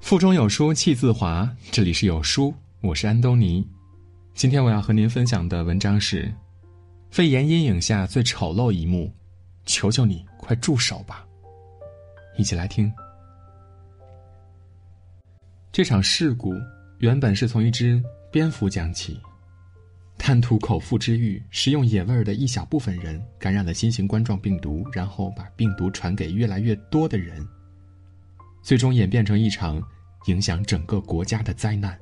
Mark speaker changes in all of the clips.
Speaker 1: 腹中有书气自华，这里是有书，我是安东尼。今天我要和您分享的文章是：肺炎阴影下最丑陋一幕，求求你快住手吧！一起来听。这场事故原本是从一只蝙蝠讲起，贪图口腹之欲，食用野味儿的一小部分人感染了新型冠状病毒，然后把病毒传给越来越多的人，最终演变成一场。影响整个国家的灾难。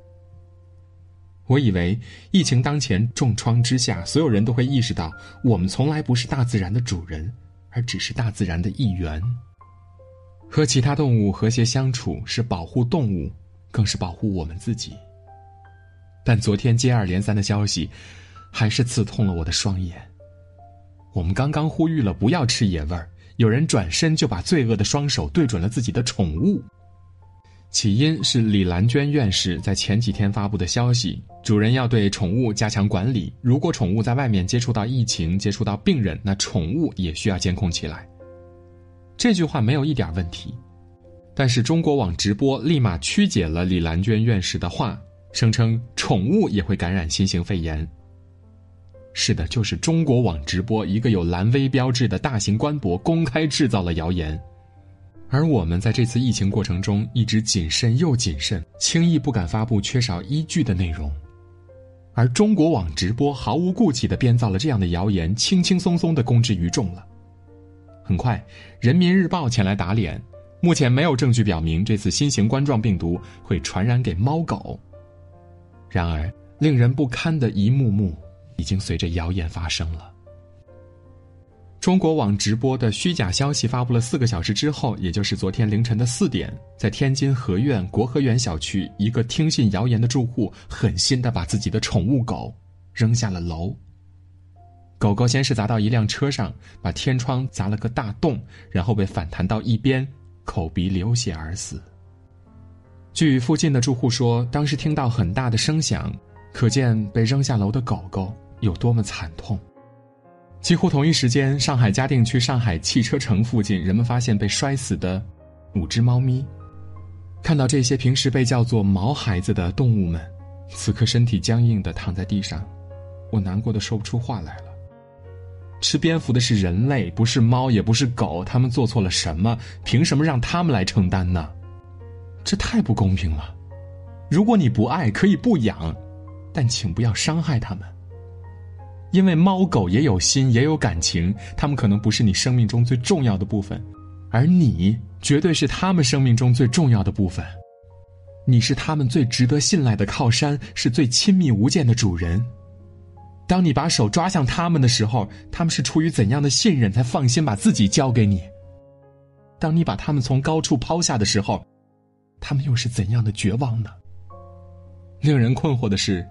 Speaker 1: 我以为疫情当前重创之下，所有人都会意识到，我们从来不是大自然的主人，而只是大自然的一员。和其他动物和谐相处是保护动物，更是保护我们自己。但昨天接二连三的消息，还是刺痛了我的双眼。我们刚刚呼吁了不要吃野味儿，有人转身就把罪恶的双手对准了自己的宠物。起因是李兰娟院士在前几天发布的消息：主人要对宠物加强管理，如果宠物在外面接触到疫情、接触到病人，那宠物也需要监控起来。这句话没有一点问题，但是中国网直播立马曲解了李兰娟院士的话，声称宠物也会感染新型肺炎。是的，就是中国网直播一个有蓝 V 标志的大型官博公开制造了谣言。而我们在这次疫情过程中一直谨慎又谨慎，轻易不敢发布缺少依据的内容，而中国网直播毫无顾忌地编造了这样的谣言，轻轻松松地公之于众了。很快，《人民日报》前来打脸，目前没有证据表明这次新型冠状病毒会传染给猫狗。然而，令人不堪的一幕幕已经随着谣言发生了。中国网直播的虚假消息发布了四个小时之后，也就是昨天凌晨的四点，在天津河苑国和园小区，一个听信谣言的住户狠心的把自己的宠物狗扔下了楼。狗狗先是砸到一辆车上，把天窗砸了个大洞，然后被反弹到一边，口鼻流血而死。据附近的住户说，当时听到很大的声响，可见被扔下楼的狗狗有多么惨痛。几乎同一时间，上海嘉定区上海汽车城附近，人们发现被摔死的五只猫咪。看到这些平时被叫做“毛孩子”的动物们，此刻身体僵硬的躺在地上，我难过的说不出话来了。吃蝙蝠的是人类，不是猫，也不是狗，他们做错了什么？凭什么让他们来承担呢？这太不公平了。如果你不爱，可以不养，但请不要伤害他们。因为猫狗也有心，也有感情，它们可能不是你生命中最重要的部分，而你绝对是它们生命中最重要的部分。你是它们最值得信赖的靠山，是最亲密无间的主人。当你把手抓向它们的时候，他们是出于怎样的信任才放心把自己交给你？当你把它们从高处抛下的时候，他们又是怎样的绝望呢？令人困惑的是。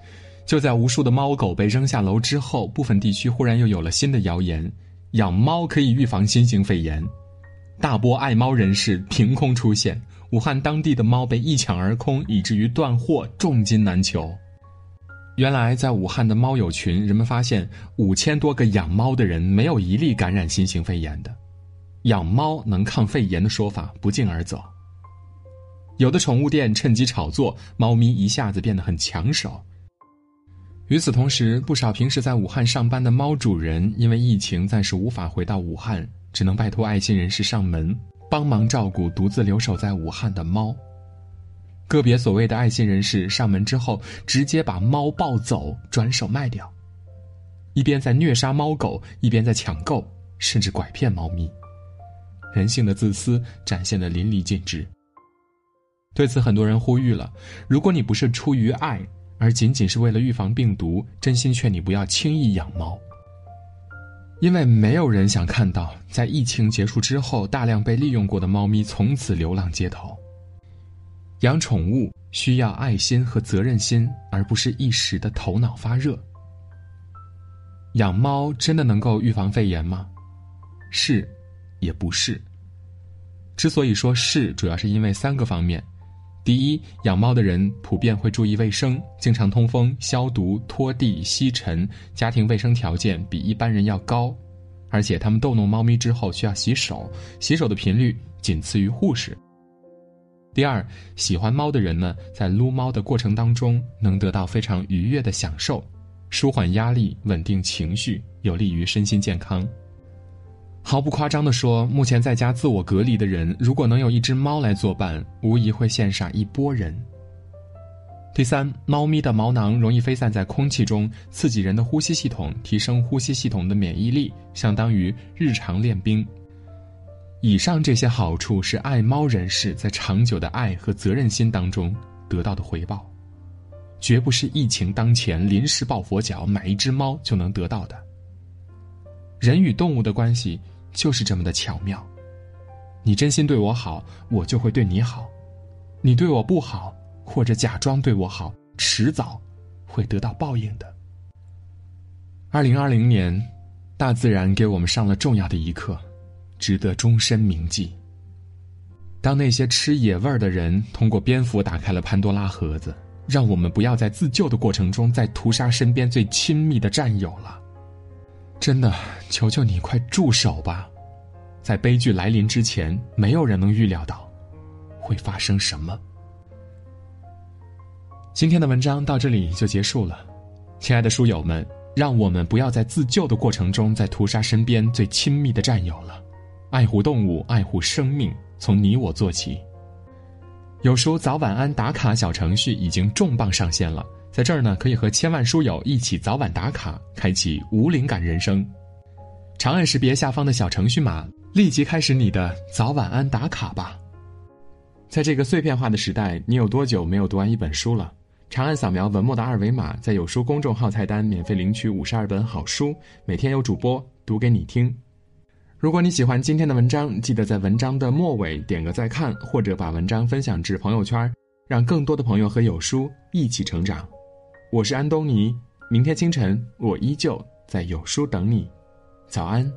Speaker 1: 就在无数的猫狗被扔下楼之后，部分地区忽然又有了新的谣言：养猫可以预防新型肺炎。大波爱猫人士凭空出现，武汉当地的猫被一抢而空，以至于断货，重金难求。原来，在武汉的猫友群，人们发现五千多个养猫的人没有一例感染新型肺炎的，养猫能抗肺炎的说法不胫而走。有的宠物店趁机炒作，猫咪一下子变得很抢手。与此同时，不少平时在武汉上班的猫主人，因为疫情暂时无法回到武汉，只能拜托爱心人士上门帮忙照顾独自留守在武汉的猫。个别所谓的爱心人士上门之后，直接把猫抱走，转手卖掉，一边在虐杀猫狗，一边在抢购，甚至拐骗猫咪，人性的自私展现的淋漓尽致。对此，很多人呼吁了：如果你不是出于爱，而仅仅是为了预防病毒，真心劝你不要轻易养猫，因为没有人想看到在疫情结束之后，大量被利用过的猫咪从此流浪街头。养宠物需要爱心和责任心，而不是一时的头脑发热。养猫真的能够预防肺炎吗？是，也不是。之所以说是，主要是因为三个方面。第一，养猫的人普遍会注意卫生，经常通风、消毒、拖地、吸尘，家庭卫生条件比一般人要高，而且他们逗弄猫咪之后需要洗手，洗手的频率仅次于护士。第二，喜欢猫的人呢，在撸猫的过程当中能得到非常愉悦的享受，舒缓压力，稳定情绪，有利于身心健康。毫不夸张地说，目前在家自我隔离的人，如果能有一只猫来作伴，无疑会羡煞一波人。第三，猫咪的毛囊容易飞散在空气中，刺激人的呼吸系统，提升呼吸系统的免疫力，相当于日常练兵。以上这些好处是爱猫人士在长久的爱和责任心当中得到的回报，绝不是疫情当前临时抱佛脚买一只猫就能得到的。人与动物的关系就是这么的巧妙，你真心对我好，我就会对你好；你对我不好，或者假装对我好，迟早会得到报应的。二零二零年，大自然给我们上了重要的一课。值得终身铭记。当那些吃野味儿的人通过蝙蝠打开了潘多拉盒子，让我们不要在自救的过程中再屠杀身边最亲密的战友了。真的，求求你快住手吧！在悲剧来临之前，没有人能预料到会发生什么。今天的文章到这里就结束了，亲爱的书友们，让我们不要在自救的过程中再屠杀身边最亲密的战友了。爱护动物，爱护生命，从你我做起。有书早晚安打卡小程序已经重磅上线了，在这儿呢，可以和千万书友一起早晚打卡，开启无灵感人生。长按识别下方的小程序码，立即开始你的早晚安打卡吧。在这个碎片化的时代，你有多久没有读完一本书了？长按扫描文末的二维码，在有书公众号菜单免费领取五十二本好书，每天有主播读给你听。如果你喜欢今天的文章，记得在文章的末尾点个再看，或者把文章分享至朋友圈，让更多的朋友和有书一起成长。我是安东尼，明天清晨我依旧在有书等你，早安。